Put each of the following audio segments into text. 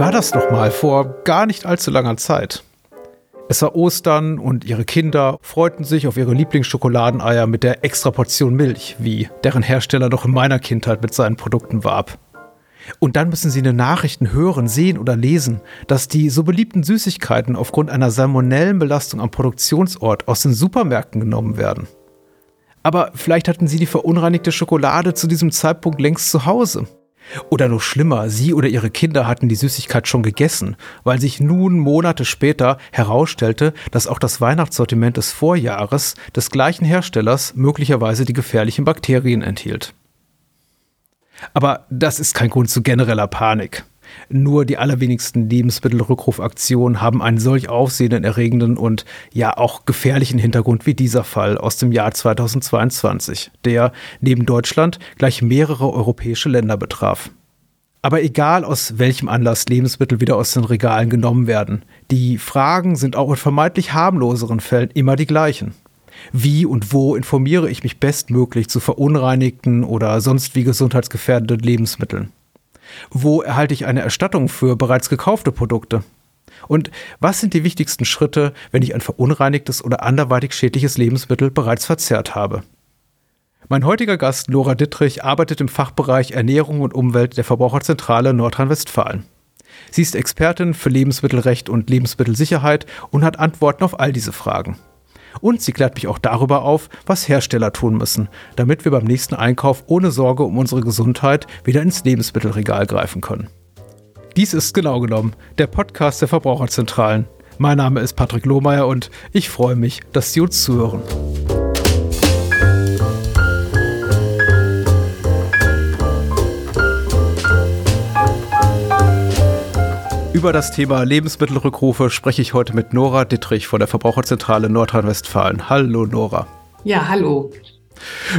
war das nochmal vor gar nicht allzu langer Zeit? Es war Ostern und ihre Kinder freuten sich auf ihre Lieblingsschokoladeneier mit der extra Portion Milch, wie deren Hersteller noch in meiner Kindheit mit seinen Produkten warb. Und dann müssen sie in den Nachrichten hören, sehen oder lesen, dass die so beliebten Süßigkeiten aufgrund einer Salmonellenbelastung am Produktionsort aus den Supermärkten genommen werden. Aber vielleicht hatten sie die verunreinigte Schokolade zu diesem Zeitpunkt längst zu Hause oder noch schlimmer, sie oder ihre Kinder hatten die Süßigkeit schon gegessen, weil sich nun Monate später herausstellte, dass auch das Weihnachtssortiment des Vorjahres des gleichen Herstellers möglicherweise die gefährlichen Bakterien enthielt. Aber das ist kein Grund zu genereller Panik. Nur die allerwenigsten Lebensmittelrückrufaktionen haben einen solch aufsehenerregenden und ja auch gefährlichen Hintergrund wie dieser Fall aus dem Jahr 2022, der neben Deutschland gleich mehrere europäische Länder betraf. Aber egal aus welchem Anlass Lebensmittel wieder aus den Regalen genommen werden, die Fragen sind auch in vermeintlich harmloseren Fällen immer die gleichen. Wie und wo informiere ich mich bestmöglich zu verunreinigten oder sonst wie gesundheitsgefährdenden Lebensmitteln? Wo erhalte ich eine Erstattung für bereits gekaufte Produkte? Und was sind die wichtigsten Schritte, wenn ich ein verunreinigtes oder anderweitig schädliches Lebensmittel bereits verzehrt habe? Mein heutiger Gast, Nora Dittrich, arbeitet im Fachbereich Ernährung und Umwelt der Verbraucherzentrale Nordrhein-Westfalen. Sie ist Expertin für Lebensmittelrecht und Lebensmittelsicherheit und hat Antworten auf all diese Fragen. Und sie klärt mich auch darüber auf, was Hersteller tun müssen, damit wir beim nächsten Einkauf ohne Sorge um unsere Gesundheit wieder ins Lebensmittelregal greifen können. Dies ist genau genommen der Podcast der Verbraucherzentralen. Mein Name ist Patrick Lohmeier und ich freue mich, dass Sie uns zuhören. Über das Thema Lebensmittelrückrufe spreche ich heute mit Nora Dittrich von der Verbraucherzentrale Nordrhein-Westfalen. Hallo Nora. Ja, hallo.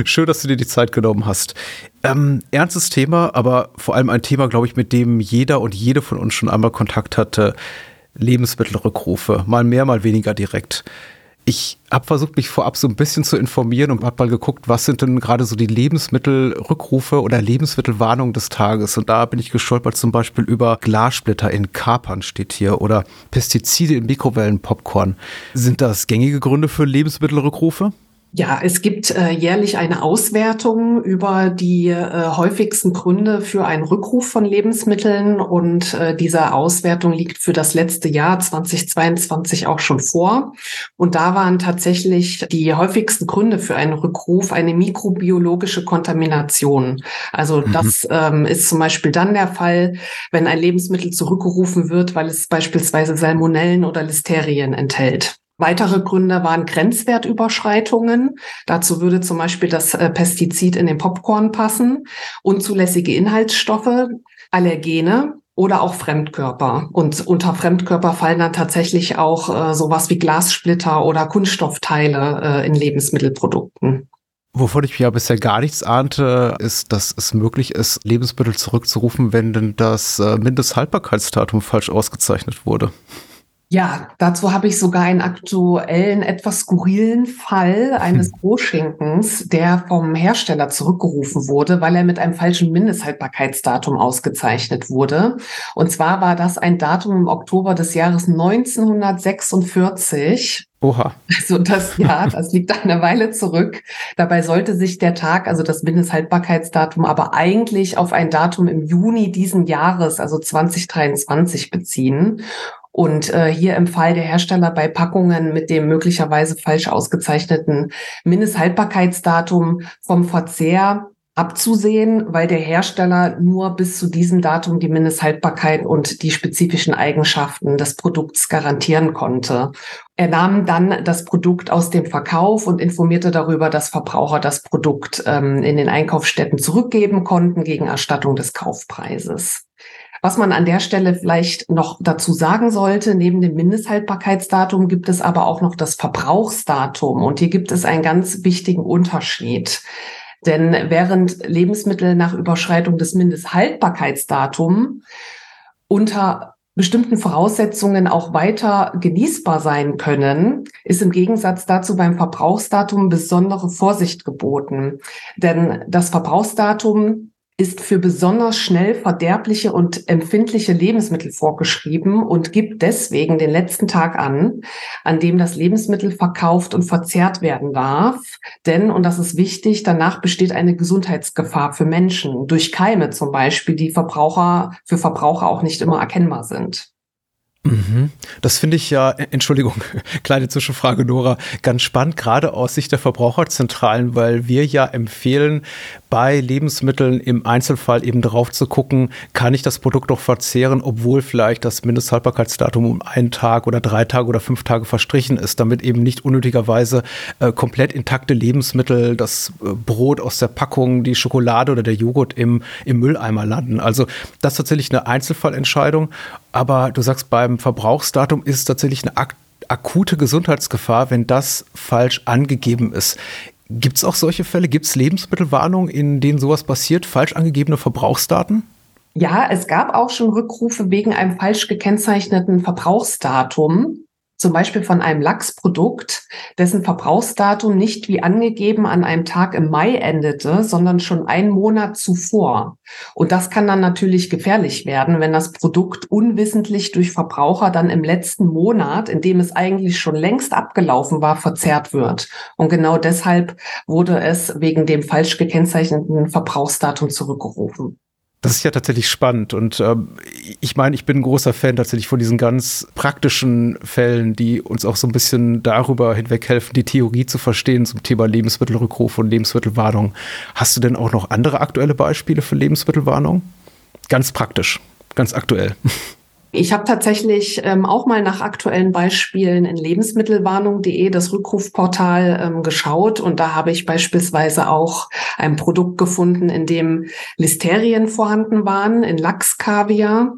Schön, dass du dir die Zeit genommen hast. Ähm, ernstes Thema, aber vor allem ein Thema, glaube ich, mit dem jeder und jede von uns schon einmal Kontakt hatte. Lebensmittelrückrufe. Mal mehr, mal weniger direkt. Ich habe versucht, mich vorab so ein bisschen zu informieren und habe mal geguckt, was sind denn gerade so die Lebensmittelrückrufe oder Lebensmittelwarnungen des Tages. Und da bin ich gestolpert zum Beispiel über Glassplitter in Kapern steht hier oder Pestizide in Mikrowellenpopcorn. Sind das gängige Gründe für Lebensmittelrückrufe? Ja, es gibt äh, jährlich eine Auswertung über die äh, häufigsten Gründe für einen Rückruf von Lebensmitteln und äh, diese Auswertung liegt für das letzte Jahr 2022 auch schon vor. Und da waren tatsächlich die häufigsten Gründe für einen Rückruf eine mikrobiologische Kontamination. Also mhm. das ähm, ist zum Beispiel dann der Fall, wenn ein Lebensmittel zurückgerufen wird, weil es beispielsweise Salmonellen oder Listerien enthält. Weitere Gründe waren Grenzwertüberschreitungen. Dazu würde zum Beispiel das äh, Pestizid in den Popcorn passen, unzulässige Inhaltsstoffe, Allergene oder auch Fremdkörper. Und unter Fremdkörper fallen dann tatsächlich auch äh, sowas wie Glassplitter oder Kunststoffteile äh, in Lebensmittelprodukten. Wovon ich ja bisher gar nichts ahnte, ist, dass es möglich ist, Lebensmittel zurückzurufen, wenn denn das äh, Mindesthaltbarkeitsdatum falsch ausgezeichnet wurde. Ja, dazu habe ich sogar einen aktuellen, etwas skurrilen Fall eines Rohschinkens, der vom Hersteller zurückgerufen wurde, weil er mit einem falschen Mindesthaltbarkeitsdatum ausgezeichnet wurde. Und zwar war das ein Datum im Oktober des Jahres 1946. Oha. Also das Jahr, das liegt eine Weile zurück. Dabei sollte sich der Tag, also das Mindesthaltbarkeitsdatum, aber eigentlich auf ein Datum im Juni diesen Jahres, also 2023 beziehen. Und äh, hier im Fall der Hersteller bei Packungen mit dem möglicherweise falsch ausgezeichneten Mindesthaltbarkeitsdatum vom Verzehr abzusehen, weil der Hersteller nur bis zu diesem Datum die Mindesthaltbarkeit und die spezifischen Eigenschaften des Produkts garantieren konnte. Er nahm dann das Produkt aus dem Verkauf und informierte darüber, dass Verbraucher das Produkt ähm, in den Einkaufsstätten zurückgeben konnten gegen Erstattung des Kaufpreises. Was man an der Stelle vielleicht noch dazu sagen sollte, neben dem Mindesthaltbarkeitsdatum gibt es aber auch noch das Verbrauchsdatum. Und hier gibt es einen ganz wichtigen Unterschied. Denn während Lebensmittel nach Überschreitung des Mindesthaltbarkeitsdatums unter bestimmten Voraussetzungen auch weiter genießbar sein können, ist im Gegensatz dazu beim Verbrauchsdatum besondere Vorsicht geboten. Denn das Verbrauchsdatum ist für besonders schnell verderbliche und empfindliche Lebensmittel vorgeschrieben und gibt deswegen den letzten Tag an, an dem das Lebensmittel verkauft und verzehrt werden darf. Denn, und das ist wichtig, danach besteht eine Gesundheitsgefahr für Menschen durch Keime zum Beispiel, die Verbraucher, für Verbraucher auch nicht immer erkennbar sind. Mhm. Das finde ich ja, äh, Entschuldigung, kleine Zwischenfrage, Nora, ganz spannend, gerade aus Sicht der Verbraucherzentralen, weil wir ja empfehlen, bei Lebensmitteln im Einzelfall eben drauf zu gucken, kann ich das Produkt noch verzehren, obwohl vielleicht das Mindesthaltbarkeitsdatum um einen Tag oder drei Tage oder fünf Tage verstrichen ist, damit eben nicht unnötigerweise äh, komplett intakte Lebensmittel, das äh, Brot aus der Packung, die Schokolade oder der Joghurt im, im Mülleimer landen. Also das ist tatsächlich eine Einzelfallentscheidung, aber du sagst beim Verbrauchsdatum ist tatsächlich eine ak akute Gesundheitsgefahr, wenn das falsch angegeben ist. Gibt es auch solche Fälle? Gibt es Lebensmittelwarnungen, in denen sowas passiert? Falsch angegebene Verbrauchsdaten? Ja, es gab auch schon Rückrufe wegen einem falsch gekennzeichneten Verbrauchsdatum zum Beispiel von einem Lachsprodukt, dessen Verbrauchsdatum nicht wie angegeben an einem Tag im Mai endete, sondern schon einen Monat zuvor. Und das kann dann natürlich gefährlich werden, wenn das Produkt unwissentlich durch Verbraucher dann im letzten Monat, in dem es eigentlich schon längst abgelaufen war, verzehrt wird. Und genau deshalb wurde es wegen dem falsch gekennzeichneten Verbrauchsdatum zurückgerufen. Das ist ja tatsächlich spannend und ähm, ich meine, ich bin ein großer Fan tatsächlich von diesen ganz praktischen Fällen, die uns auch so ein bisschen darüber hinweg helfen, die Theorie zu verstehen zum Thema Lebensmittelrückruf und Lebensmittelwarnung. Hast du denn auch noch andere aktuelle Beispiele für Lebensmittelwarnung? Ganz praktisch, ganz aktuell. Ich habe tatsächlich ähm, auch mal nach aktuellen Beispielen in lebensmittelwarnung.de, das Rückrufportal, ähm, geschaut und da habe ich beispielsweise auch ein Produkt gefunden, in dem Listerien vorhanden waren, in Lachskaviar.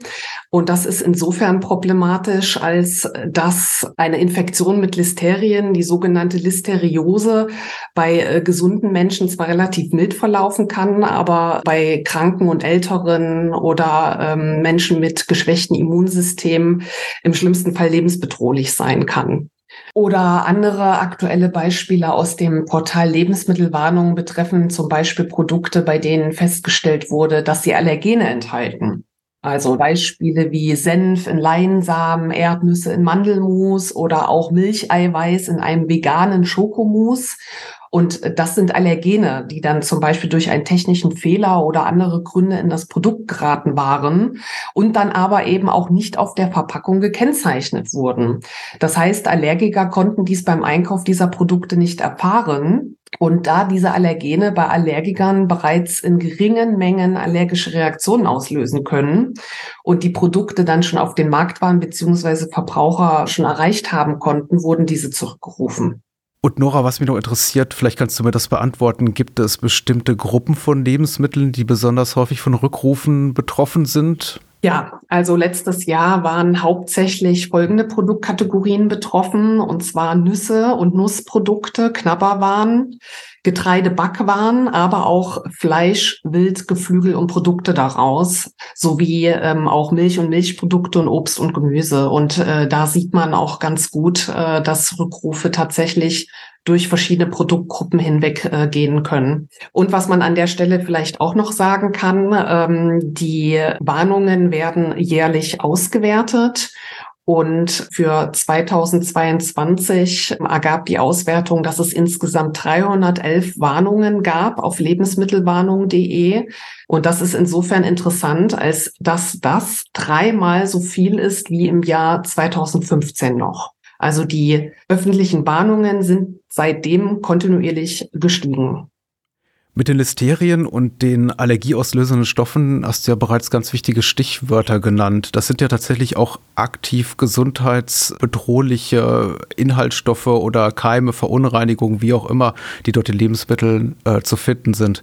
Und das ist insofern problematisch, als dass eine Infektion mit Listerien, die sogenannte Listeriose, bei äh, gesunden Menschen zwar relativ mild verlaufen kann, aber bei Kranken und Älteren oder ähm, Menschen mit geschwächten Immunsystemen im schlimmsten Fall lebensbedrohlich sein kann. Oder andere aktuelle Beispiele aus dem Portal Lebensmittelwarnung betreffen zum Beispiel Produkte, bei denen festgestellt wurde, dass sie Allergene enthalten. Also Beispiele wie Senf in Leinsamen, Erdnüsse in Mandelmus oder auch Milcheiweiß in einem veganen Schokomus. Und das sind Allergene, die dann zum Beispiel durch einen technischen Fehler oder andere Gründe in das Produkt geraten waren und dann aber eben auch nicht auf der Verpackung gekennzeichnet wurden. Das heißt, Allergiker konnten dies beim Einkauf dieser Produkte nicht erfahren und da diese Allergene bei Allergikern bereits in geringen Mengen allergische Reaktionen auslösen können und die Produkte dann schon auf den Markt waren beziehungsweise Verbraucher schon erreicht haben konnten, wurden diese zurückgerufen. Und Nora, was mich noch interessiert, vielleicht kannst du mir das beantworten, gibt es bestimmte Gruppen von Lebensmitteln, die besonders häufig von Rückrufen betroffen sind? Ja, also letztes Jahr waren hauptsächlich folgende Produktkategorien betroffen, und zwar Nüsse und Nussprodukte, Knabberwaren, Getreidebackwaren, aber auch Fleisch, Wild, Geflügel und Produkte daraus, sowie ähm, auch Milch und Milchprodukte und Obst und Gemüse. Und äh, da sieht man auch ganz gut, äh, dass Rückrufe tatsächlich durch verschiedene Produktgruppen hinweg äh, gehen können. Und was man an der Stelle vielleicht auch noch sagen kann, ähm, die Warnungen werden jährlich ausgewertet. Und für 2022 ergab die Auswertung, dass es insgesamt 311 Warnungen gab auf lebensmittelwarnung.de. Und das ist insofern interessant, als dass das dreimal so viel ist wie im Jahr 2015 noch. Also die öffentlichen Warnungen sind seitdem kontinuierlich gestiegen. Mit den Listerien und den allergieauslösenden Stoffen hast du ja bereits ganz wichtige Stichwörter genannt. Das sind ja tatsächlich auch aktiv gesundheitsbedrohliche Inhaltsstoffe oder Keime, Verunreinigungen, wie auch immer, die dort in Lebensmitteln äh, zu finden sind.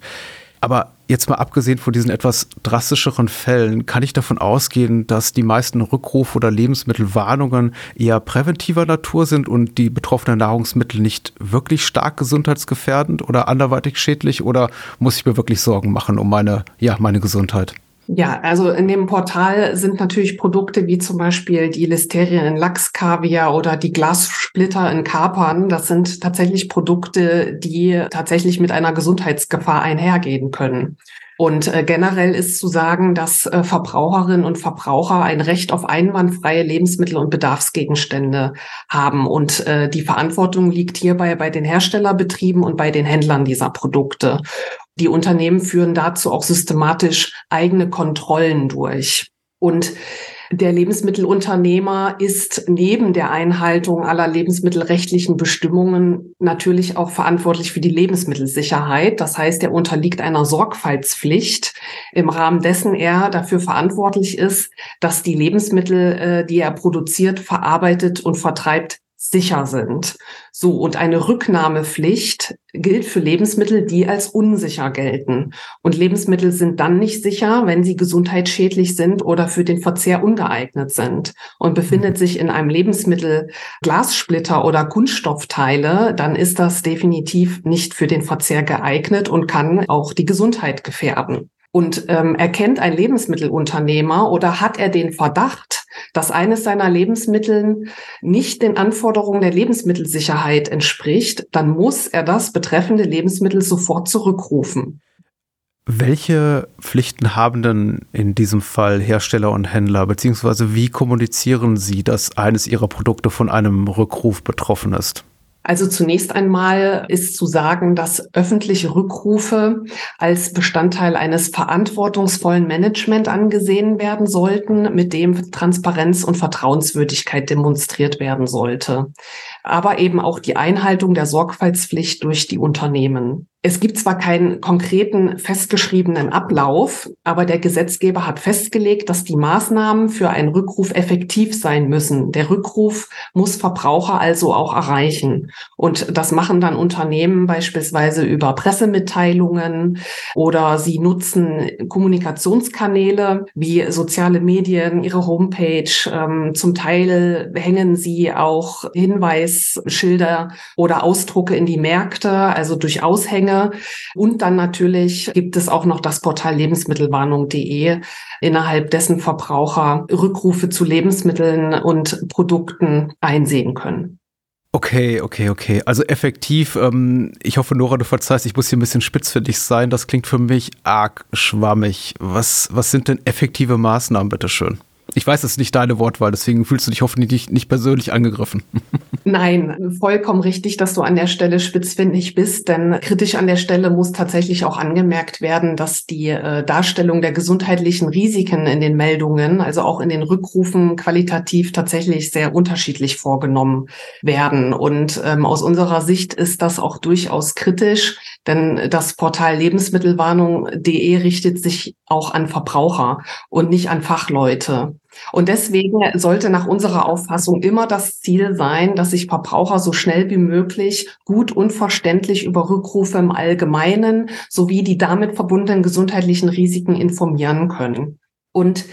Aber jetzt mal abgesehen von diesen etwas drastischeren Fällen, kann ich davon ausgehen, dass die meisten Rückrufe oder Lebensmittelwarnungen eher präventiver Natur sind und die betroffenen Nahrungsmittel nicht wirklich stark gesundheitsgefährdend oder anderweitig schädlich? Oder muss ich mir wirklich Sorgen machen um meine, ja, meine Gesundheit? Ja, also in dem Portal sind natürlich Produkte wie zum Beispiel die Listerien in Lachskaviar oder die Glassplitter in Kapern. Das sind tatsächlich Produkte, die tatsächlich mit einer Gesundheitsgefahr einhergehen können. Und äh, generell ist zu sagen, dass äh, Verbraucherinnen und Verbraucher ein Recht auf einwandfreie Lebensmittel und Bedarfsgegenstände haben. Und äh, die Verantwortung liegt hierbei bei den Herstellerbetrieben und bei den Händlern dieser Produkte. Die Unternehmen führen dazu auch systematisch eigene Kontrollen durch. Und der Lebensmittelunternehmer ist neben der Einhaltung aller lebensmittelrechtlichen Bestimmungen natürlich auch verantwortlich für die Lebensmittelsicherheit. Das heißt, er unterliegt einer Sorgfaltspflicht, im Rahmen dessen er dafür verantwortlich ist, dass die Lebensmittel, äh, die er produziert, verarbeitet und vertreibt, sicher sind. So, und eine Rücknahmepflicht gilt für Lebensmittel, die als unsicher gelten. Und Lebensmittel sind dann nicht sicher, wenn sie gesundheitsschädlich sind oder für den Verzehr ungeeignet sind. Und befindet sich in einem Lebensmittel Glassplitter oder Kunststoffteile, dann ist das definitiv nicht für den Verzehr geeignet und kann auch die Gesundheit gefährden. Und ähm, erkennt ein Lebensmittelunternehmer oder hat er den Verdacht, dass eines seiner Lebensmittel nicht den Anforderungen der Lebensmittelsicherheit entspricht, dann muss er das betreffende Lebensmittel sofort zurückrufen. Welche Pflichten haben denn in diesem Fall Hersteller und Händler, beziehungsweise wie kommunizieren sie, dass eines ihrer Produkte von einem Rückruf betroffen ist? Also zunächst einmal ist zu sagen, dass öffentliche Rückrufe als Bestandteil eines verantwortungsvollen Management angesehen werden sollten, mit dem Transparenz und Vertrauenswürdigkeit demonstriert werden sollte. Aber eben auch die Einhaltung der Sorgfaltspflicht durch die Unternehmen. Es gibt zwar keinen konkreten festgeschriebenen Ablauf, aber der Gesetzgeber hat festgelegt, dass die Maßnahmen für einen Rückruf effektiv sein müssen. Der Rückruf muss Verbraucher also auch erreichen. Und das machen dann Unternehmen beispielsweise über Pressemitteilungen oder sie nutzen Kommunikationskanäle wie soziale Medien, ihre Homepage. Ähm, zum Teil hängen sie auch Hinweisschilder oder Ausdrucke in die Märkte, also durch Aushänge Dinge. Und dann natürlich gibt es auch noch das Portal lebensmittelwarnung.de, innerhalb dessen Verbraucher Rückrufe zu Lebensmitteln und Produkten einsehen können. Okay, okay, okay. Also effektiv, ähm, ich hoffe, Nora, du verzeihst, ich muss hier ein bisschen spitz für dich sein. Das klingt für mich arg schwammig. Was, was sind denn effektive Maßnahmen, bitteschön? Ich weiß, es ist nicht deine Wortwahl, deswegen fühlst du dich hoffentlich nicht persönlich angegriffen. Nein, vollkommen richtig, dass du an der Stelle spitzfindig bist, denn kritisch an der Stelle muss tatsächlich auch angemerkt werden, dass die äh, Darstellung der gesundheitlichen Risiken in den Meldungen, also auch in den Rückrufen qualitativ tatsächlich sehr unterschiedlich vorgenommen werden. Und ähm, aus unserer Sicht ist das auch durchaus kritisch, denn das Portal lebensmittelwarnung.de richtet sich auch an Verbraucher und nicht an Fachleute. Und deswegen sollte nach unserer Auffassung immer das Ziel sein, dass sich Verbraucher so schnell wie möglich gut und verständlich über Rückrufe im Allgemeinen sowie die damit verbundenen gesundheitlichen Risiken informieren können. Und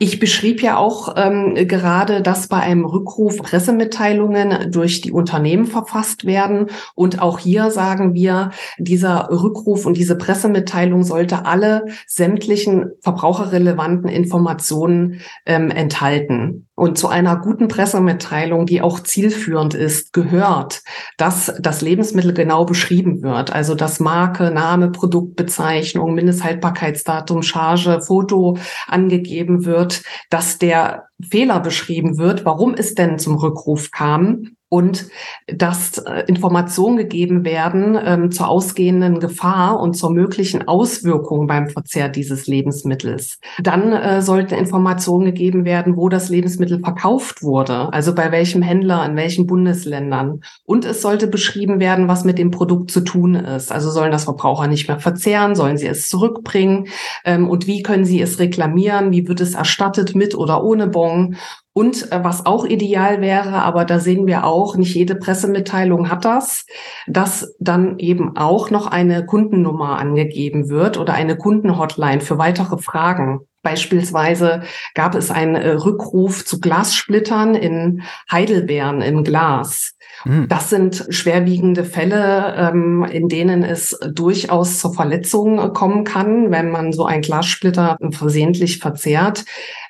ich beschrieb ja auch ähm, gerade, dass bei einem Rückruf Pressemitteilungen durch die Unternehmen verfasst werden. Und auch hier sagen wir, dieser Rückruf und diese Pressemitteilung sollte alle sämtlichen verbraucherrelevanten Informationen ähm, enthalten. Und zu einer guten Pressemitteilung, die auch zielführend ist, gehört, dass das Lebensmittel genau beschrieben wird. Also dass Marke, Name, Produktbezeichnung, Mindesthaltbarkeitsdatum, Charge, Foto angegeben wird, dass der Fehler beschrieben wird, warum es denn zum Rückruf kam und dass äh, Informationen gegeben werden ähm, zur ausgehenden Gefahr und zur möglichen Auswirkung beim Verzehr dieses Lebensmittels. Dann äh, sollten Informationen gegeben werden, wo das Lebensmittel verkauft wurde, also bei welchem Händler, in welchen Bundesländern. Und es sollte beschrieben werden, was mit dem Produkt zu tun ist. Also sollen das Verbraucher nicht mehr verzehren, sollen sie es zurückbringen ähm, und wie können sie es reklamieren, wie wird es erstattet mit oder ohne Bon und äh, was auch ideal wäre, aber da sehen wir auch, nicht jede Pressemitteilung hat das, dass dann eben auch noch eine Kundennummer angegeben wird oder eine Kundenhotline für weitere Fragen. Beispielsweise gab es einen äh, Rückruf zu Glassplittern in Heidelbeeren im Glas. Hm. Das sind schwerwiegende Fälle, ähm, in denen es durchaus zur Verletzung kommen kann, wenn man so einen Glassplitter versehentlich verzehrt.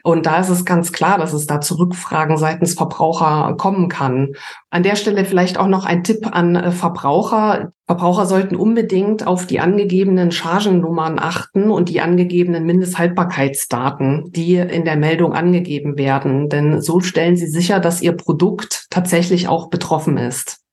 Und da ist es ganz klar, dass es da zu Rückfragen seitens Verbraucher kommen kann. An der Stelle vielleicht auch noch ein Tipp an äh, Verbraucher. Verbraucher sollten unbedingt auf die angegebenen Chargennummern achten und die angegebenen Mindesthaltbarkeitsdaten, die in der Meldung angegeben werden. Denn so stellen sie sicher, dass ihr Produkt tatsächlich auch betroffen ist.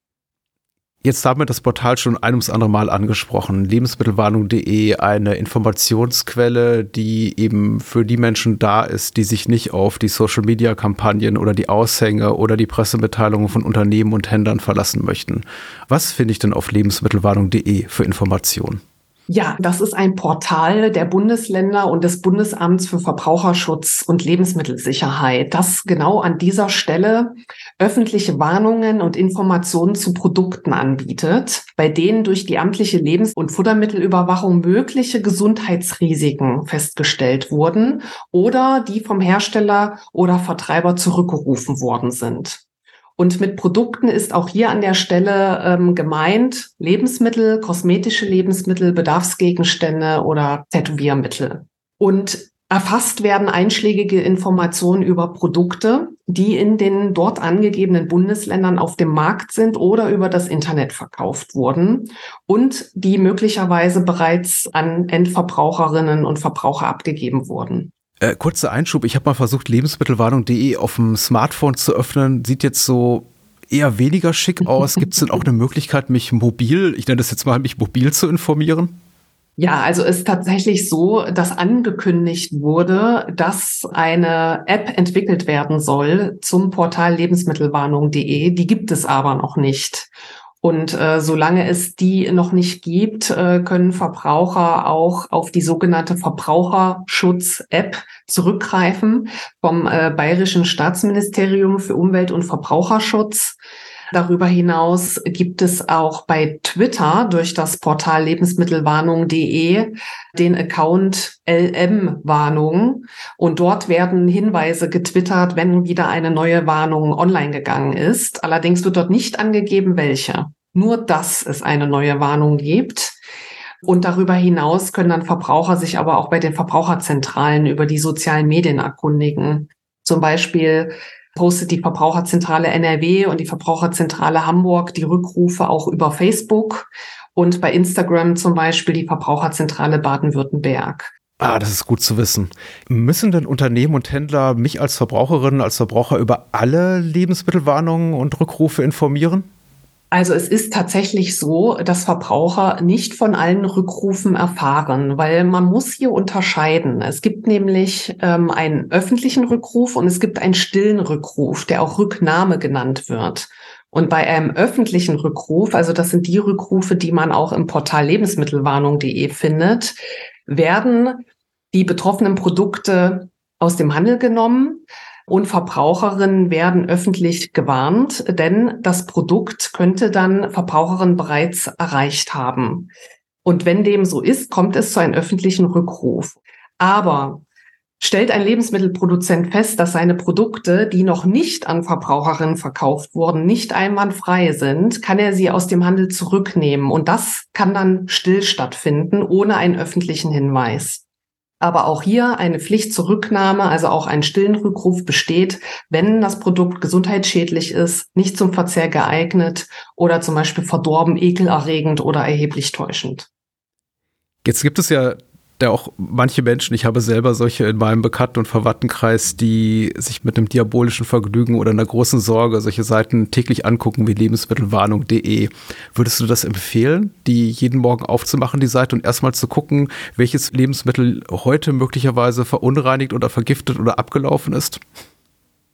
Jetzt haben wir das Portal schon ein ums andere Mal angesprochen. Lebensmittelwarnung.de, eine Informationsquelle, die eben für die Menschen da ist, die sich nicht auf die Social-Media-Kampagnen oder die Aushänge oder die Pressemitteilungen von Unternehmen und Händlern verlassen möchten. Was finde ich denn auf lebensmittelwarnung.de für Informationen? Ja, das ist ein Portal der Bundesländer und des Bundesamts für Verbraucherschutz und Lebensmittelsicherheit, das genau an dieser Stelle öffentliche Warnungen und Informationen zu Produkten anbietet, bei denen durch die amtliche Lebens- und Futtermittelüberwachung mögliche Gesundheitsrisiken festgestellt wurden oder die vom Hersteller oder Vertreiber zurückgerufen worden sind. Und mit Produkten ist auch hier an der Stelle ähm, gemeint Lebensmittel, kosmetische Lebensmittel, Bedarfsgegenstände oder Tätowiermittel. Und erfasst werden einschlägige Informationen über Produkte, die in den dort angegebenen Bundesländern auf dem Markt sind oder über das Internet verkauft wurden und die möglicherweise bereits an Endverbraucherinnen und Verbraucher abgegeben wurden. Äh, kurzer Einschub, ich habe mal versucht, lebensmittelwarnung.de auf dem Smartphone zu öffnen. Sieht jetzt so eher weniger schick aus. Gibt es denn auch eine Möglichkeit, mich mobil, ich nenne das jetzt mal, mich mobil zu informieren? Ja, also ist tatsächlich so, dass angekündigt wurde, dass eine App entwickelt werden soll zum Portal lebensmittelwarnung.de. Die gibt es aber noch nicht. Und äh, solange es die noch nicht gibt, äh, können Verbraucher auch auf die sogenannte Verbraucherschutz-App zurückgreifen vom äh, Bayerischen Staatsministerium für Umwelt und Verbraucherschutz. Darüber hinaus gibt es auch bei Twitter durch das Portal lebensmittelwarnung.de den Account LM Warnung und dort werden Hinweise getwittert, wenn wieder eine neue Warnung online gegangen ist. Allerdings wird dort nicht angegeben, welche. Nur, dass es eine neue Warnung gibt. Und darüber hinaus können dann Verbraucher sich aber auch bei den Verbraucherzentralen über die sozialen Medien erkundigen. Zum Beispiel postet die Verbraucherzentrale NRW und die Verbraucherzentrale Hamburg die Rückrufe auch über Facebook und bei Instagram zum Beispiel die Verbraucherzentrale Baden-Württemberg. Ah, das ist gut zu wissen. Müssen denn Unternehmen und Händler mich als Verbraucherin, als Verbraucher über alle Lebensmittelwarnungen und Rückrufe informieren? Also es ist tatsächlich so, dass Verbraucher nicht von allen Rückrufen erfahren, weil man muss hier unterscheiden. Es gibt nämlich ähm, einen öffentlichen Rückruf und es gibt einen stillen Rückruf, der auch Rücknahme genannt wird. Und bei einem öffentlichen Rückruf, also das sind die Rückrufe, die man auch im Portal lebensmittelwarnung.de findet, werden die betroffenen Produkte aus dem Handel genommen und Verbraucherinnen werden öffentlich gewarnt, denn das Produkt könnte dann Verbraucherinnen bereits erreicht haben. Und wenn dem so ist, kommt es zu einem öffentlichen Rückruf. Aber stellt ein Lebensmittelproduzent fest, dass seine Produkte, die noch nicht an Verbraucherinnen verkauft wurden, nicht einwandfrei sind, kann er sie aus dem Handel zurücknehmen. Und das kann dann still stattfinden, ohne einen öffentlichen Hinweis. Aber auch hier eine Pflicht zur Rücknahme, also auch ein stillen Rückruf besteht, wenn das Produkt gesundheitsschädlich ist, nicht zum Verzehr geeignet oder zum Beispiel verdorben, ekelerregend oder erheblich täuschend. Jetzt gibt es ja da auch manche Menschen, ich habe selber solche in meinem Bekannten- und Verwandtenkreis, die sich mit einem diabolischen Vergnügen oder einer großen Sorge solche Seiten täglich angucken wie lebensmittelwarnung.de. Würdest du das empfehlen, die jeden Morgen aufzumachen, die Seite, und erstmal zu gucken, welches Lebensmittel heute möglicherweise verunreinigt oder vergiftet oder abgelaufen ist?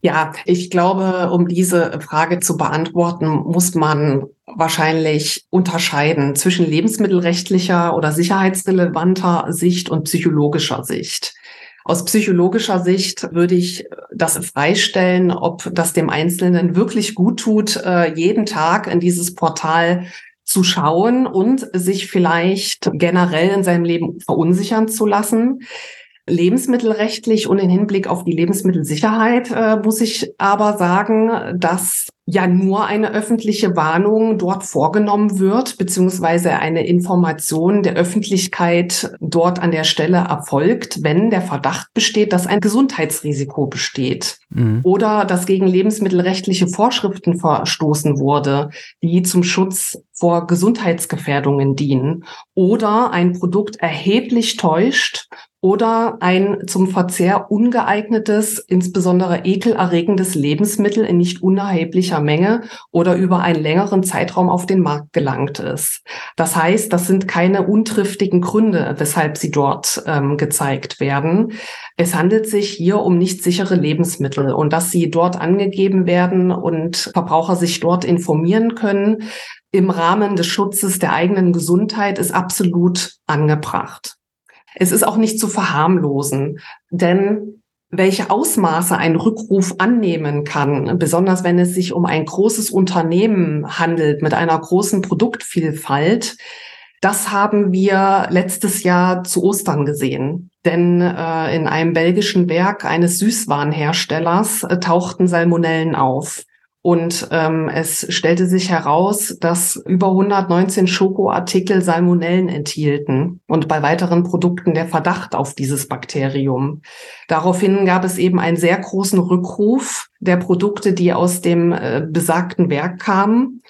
Ja, ich glaube, um diese Frage zu beantworten, muss man wahrscheinlich unterscheiden zwischen lebensmittelrechtlicher oder sicherheitsrelevanter Sicht und psychologischer Sicht. Aus psychologischer Sicht würde ich das freistellen, ob das dem Einzelnen wirklich gut tut, äh, jeden Tag in dieses Portal zu schauen und sich vielleicht generell in seinem Leben verunsichern zu lassen. Lebensmittelrechtlich und in Hinblick auf die Lebensmittelsicherheit äh, muss ich aber sagen, dass ja nur eine öffentliche Warnung dort vorgenommen wird, beziehungsweise eine Information der Öffentlichkeit dort an der Stelle erfolgt, wenn der Verdacht besteht, dass ein Gesundheitsrisiko besteht mhm. oder dass gegen lebensmittelrechtliche Vorschriften verstoßen wurde, die zum Schutz vor Gesundheitsgefährdungen dienen oder ein Produkt erheblich täuscht oder ein zum Verzehr ungeeignetes, insbesondere ekelerregendes Lebensmittel in nicht unerheblicher Menge oder über einen längeren Zeitraum auf den Markt gelangt ist. Das heißt, das sind keine untriftigen Gründe, weshalb sie dort ähm, gezeigt werden. Es handelt sich hier um nicht sichere Lebensmittel und dass sie dort angegeben werden und Verbraucher sich dort informieren können im Rahmen des Schutzes der eigenen Gesundheit ist absolut angebracht. Es ist auch nicht zu verharmlosen, denn welche Ausmaße ein Rückruf annehmen kann, besonders wenn es sich um ein großes Unternehmen handelt mit einer großen Produktvielfalt, das haben wir letztes Jahr zu Ostern gesehen. Denn äh, in einem belgischen Werk eines Süßwarenherstellers äh, tauchten Salmonellen auf. Und ähm, es stellte sich heraus, dass über 119 Schokoartikel Salmonellen enthielten und bei weiteren Produkten der Verdacht auf dieses Bakterium. Daraufhin gab es eben einen sehr großen Rückruf der Produkte, die aus dem äh, besagten Werk kamen.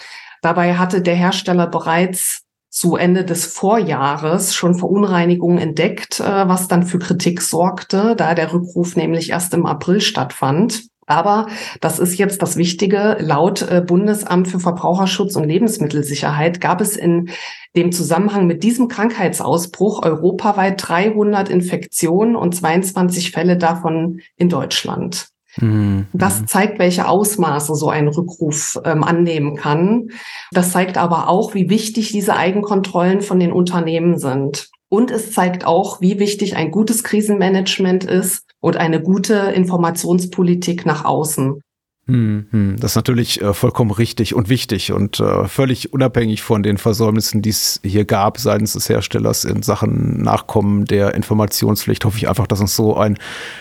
Dabei hatte der Hersteller bereits zu Ende des Vorjahres schon Verunreinigungen entdeckt, äh, was dann für Kritik sorgte, da der Rückruf nämlich erst im April stattfand. Aber das ist jetzt das Wichtige. Laut äh, Bundesamt für Verbraucherschutz und Lebensmittelsicherheit gab es in dem Zusammenhang mit diesem Krankheitsausbruch europaweit 300 Infektionen und 22 Fälle davon in Deutschland. Mhm. Das zeigt, welche Ausmaße so ein Rückruf ähm, annehmen kann. Das zeigt aber auch, wie wichtig diese Eigenkontrollen von den Unternehmen sind. Und es zeigt auch, wie wichtig ein gutes Krisenmanagement ist und eine gute Informationspolitik nach außen. Hm, hm. Das ist natürlich äh, vollkommen richtig und wichtig und äh, völlig unabhängig von den Versäumnissen, die es hier gab seitens des Herstellers in Sachen Nachkommen der Informationspflicht. Hoffe ich einfach, dass uns so ein,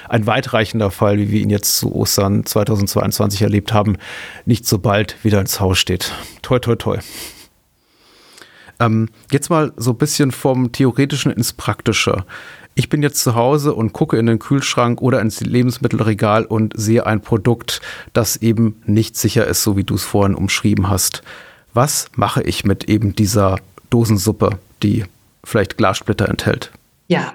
ein weitreichender Fall, wie wir ihn jetzt zu Ostern 2022 erlebt haben, nicht so bald wieder ins Haus steht. Toi, toi, toi. Ähm, jetzt mal so ein bisschen vom Theoretischen ins Praktische. Ich bin jetzt zu Hause und gucke in den Kühlschrank oder ins Lebensmittelregal und sehe ein Produkt, das eben nicht sicher ist, so wie du es vorhin umschrieben hast. Was mache ich mit eben dieser Dosensuppe, die vielleicht Glassplitter enthält? Ja,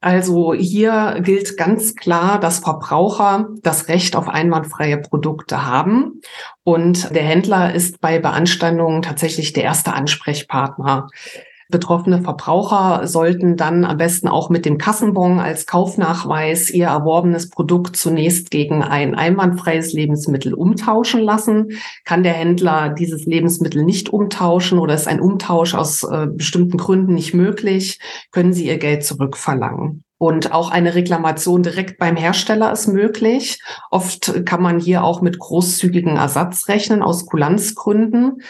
also hier gilt ganz klar, dass Verbraucher das Recht auf einwandfreie Produkte haben. Und der Händler ist bei Beanstandungen tatsächlich der erste Ansprechpartner. Betroffene Verbraucher sollten dann am besten auch mit dem Kassenbon als Kaufnachweis ihr erworbenes Produkt zunächst gegen ein einwandfreies Lebensmittel umtauschen lassen. Kann der Händler dieses Lebensmittel nicht umtauschen oder ist ein Umtausch aus äh, bestimmten Gründen nicht möglich, können sie ihr Geld zurückverlangen. Und auch eine Reklamation direkt beim Hersteller ist möglich. Oft kann man hier auch mit großzügigen Ersatz rechnen aus Kulanzgründen.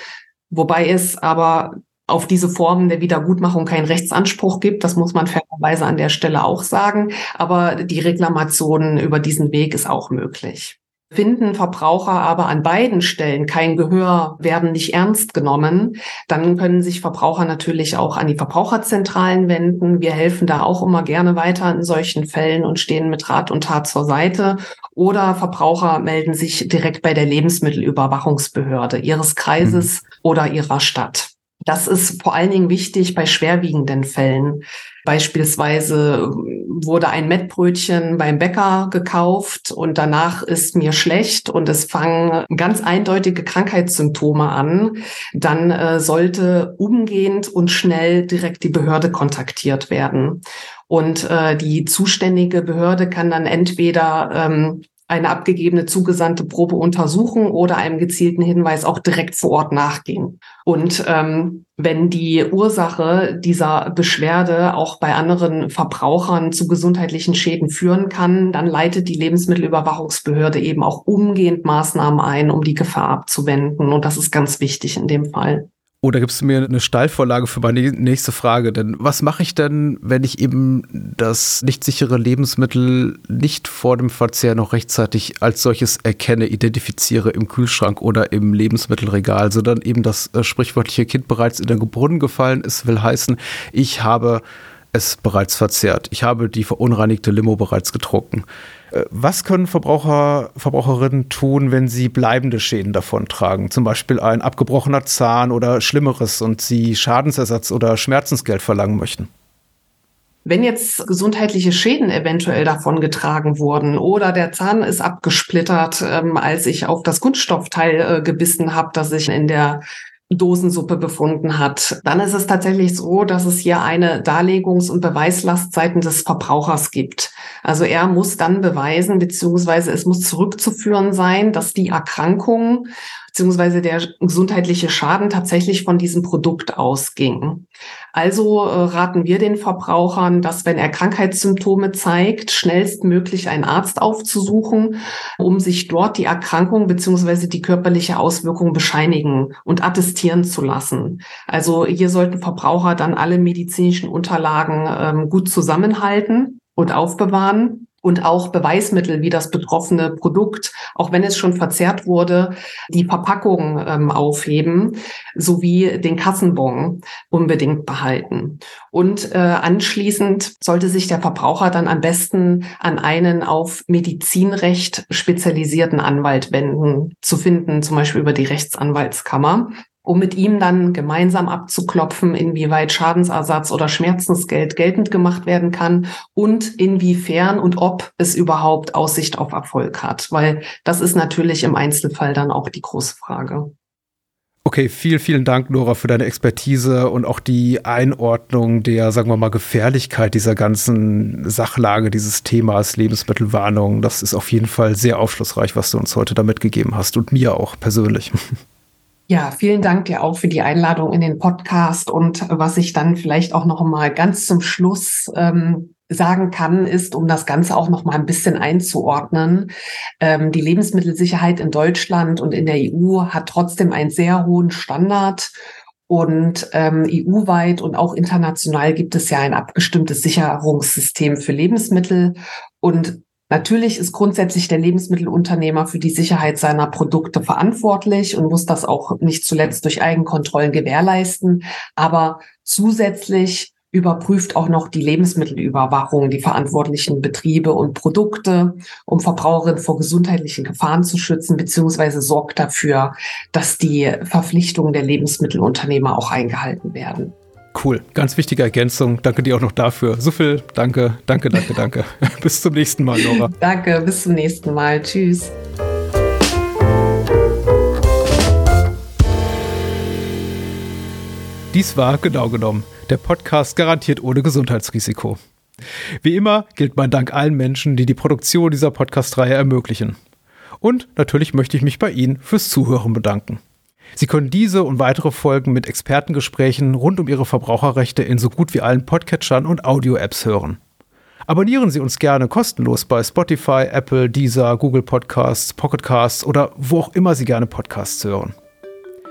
Wobei es aber auf diese Formen der Wiedergutmachung keinen Rechtsanspruch gibt. Das muss man fairerweise an der Stelle auch sagen. Aber die Reklamation über diesen Weg ist auch möglich. Finden Verbraucher aber an beiden Stellen kein Gehör, werden nicht ernst genommen, dann können sich Verbraucher natürlich auch an die Verbraucherzentralen wenden. Wir helfen da auch immer gerne weiter in solchen Fällen und stehen mit Rat und Tat zur Seite. Oder Verbraucher melden sich direkt bei der Lebensmittelüberwachungsbehörde ihres Kreises mhm. oder ihrer Stadt. Das ist vor allen Dingen wichtig bei schwerwiegenden Fällen. Beispielsweise wurde ein Mettbrötchen beim Bäcker gekauft und danach ist mir schlecht und es fangen ganz eindeutige Krankheitssymptome an. Dann äh, sollte umgehend und schnell direkt die Behörde kontaktiert werden. Und äh, die zuständige Behörde kann dann entweder ähm, eine abgegebene zugesandte Probe untersuchen oder einem gezielten Hinweis auch direkt vor Ort nachgehen. Und ähm, wenn die Ursache dieser Beschwerde auch bei anderen Verbrauchern zu gesundheitlichen Schäden führen kann, dann leitet die Lebensmittelüberwachungsbehörde eben auch umgehend Maßnahmen ein, um die Gefahr abzuwenden. Und das ist ganz wichtig in dem Fall. Oder gibst du mir eine Steilvorlage für meine nächste Frage? Denn was mache ich denn, wenn ich eben das nicht sichere Lebensmittel nicht vor dem Verzehr noch rechtzeitig als solches erkenne, identifiziere im Kühlschrank oder im Lebensmittelregal, sondern eben das äh, sprichwörtliche Kind bereits in den Brunnen gefallen ist, will heißen, ich habe es bereits verzehrt. Ich habe die verunreinigte Limo bereits getrunken. Äh, was können Verbraucher, Verbraucherinnen tun, wenn sie bleibende Schäden davontragen? Zum Beispiel ein abgebrochener Zahn oder Schlimmeres und sie Schadensersatz oder Schmerzensgeld verlangen möchten? Wenn jetzt gesundheitliche Schäden eventuell davongetragen wurden oder der Zahn ist abgesplittert, ähm, als ich auf das Kunststoffteil äh, gebissen habe, das ich in der Dosensuppe befunden hat, dann ist es tatsächlich so, dass es hier eine Darlegungs- und Beweislast seitens des Verbrauchers gibt. Also er muss dann beweisen, beziehungsweise es muss zurückzuführen sein, dass die Erkrankung beziehungsweise der gesundheitliche Schaden tatsächlich von diesem Produkt ausging. Also äh, raten wir den Verbrauchern, dass wenn er Krankheitssymptome zeigt, schnellstmöglich einen Arzt aufzusuchen, um sich dort die Erkrankung beziehungsweise die körperliche Auswirkung bescheinigen und attestieren zu lassen. Also hier sollten Verbraucher dann alle medizinischen Unterlagen ähm, gut zusammenhalten und aufbewahren und auch Beweismittel wie das betroffene Produkt, auch wenn es schon verzehrt wurde, die Verpackung ähm, aufheben sowie den Kassenbon unbedingt behalten. Und äh, anschließend sollte sich der Verbraucher dann am besten an einen auf Medizinrecht spezialisierten Anwalt wenden, zu finden, zum Beispiel über die Rechtsanwaltskammer um mit ihm dann gemeinsam abzuklopfen, inwieweit Schadensersatz oder Schmerzensgeld geltend gemacht werden kann und inwiefern und ob es überhaupt Aussicht auf Erfolg hat, weil das ist natürlich im Einzelfall dann auch die große Frage. Okay, vielen, vielen Dank, Nora, für deine Expertise und auch die Einordnung der, sagen wir mal, Gefährlichkeit dieser ganzen Sachlage, dieses Themas Lebensmittelwarnung. Das ist auf jeden Fall sehr aufschlussreich, was du uns heute damit gegeben hast und mir auch persönlich. Ja, vielen Dank dir auch für die Einladung in den Podcast. Und was ich dann vielleicht auch noch mal ganz zum Schluss ähm, sagen kann, ist, um das Ganze auch noch mal ein bisschen einzuordnen, ähm, die Lebensmittelsicherheit in Deutschland und in der EU hat trotzdem einen sehr hohen Standard. Und ähm, EU-weit und auch international gibt es ja ein abgestimmtes Sicherungssystem für Lebensmittel. Und Natürlich ist grundsätzlich der Lebensmittelunternehmer für die Sicherheit seiner Produkte verantwortlich und muss das auch nicht zuletzt durch Eigenkontrollen gewährleisten. Aber zusätzlich überprüft auch noch die Lebensmittelüberwachung die verantwortlichen Betriebe und Produkte, um Verbraucherinnen vor gesundheitlichen Gefahren zu schützen, beziehungsweise sorgt dafür, dass die Verpflichtungen der Lebensmittelunternehmer auch eingehalten werden. Cool, ganz wichtige Ergänzung. Danke dir auch noch dafür. So viel, danke, danke, danke, danke. bis zum nächsten Mal, Nora. Danke, bis zum nächsten Mal. Tschüss. Dies war genau genommen der Podcast garantiert ohne Gesundheitsrisiko. Wie immer gilt mein Dank allen Menschen, die die Produktion dieser Podcast-Reihe ermöglichen. Und natürlich möchte ich mich bei Ihnen fürs Zuhören bedanken. Sie können diese und weitere Folgen mit Expertengesprächen rund um Ihre Verbraucherrechte in so gut wie allen Podcatchern und Audio-Apps hören. Abonnieren Sie uns gerne kostenlos bei Spotify, Apple, Deezer, Google Podcasts, Pocketcasts oder wo auch immer Sie gerne Podcasts hören.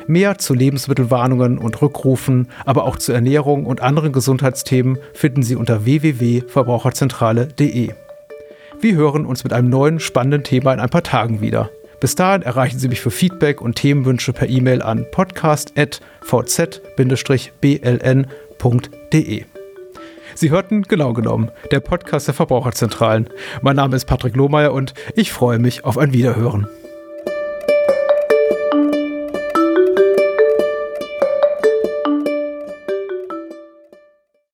Mehr zu Lebensmittelwarnungen und Rückrufen, aber auch zu Ernährung und anderen Gesundheitsthemen finden Sie unter www.verbraucherzentrale.de. Wir hören uns mit einem neuen spannenden Thema in ein paar Tagen wieder. Bis dahin erreichen Sie mich für Feedback und Themenwünsche per E-Mail an podcast.vz-bln.de. Sie hörten genau genommen der Podcast der Verbraucherzentralen. Mein Name ist Patrick Lohmeier und ich freue mich auf ein Wiederhören.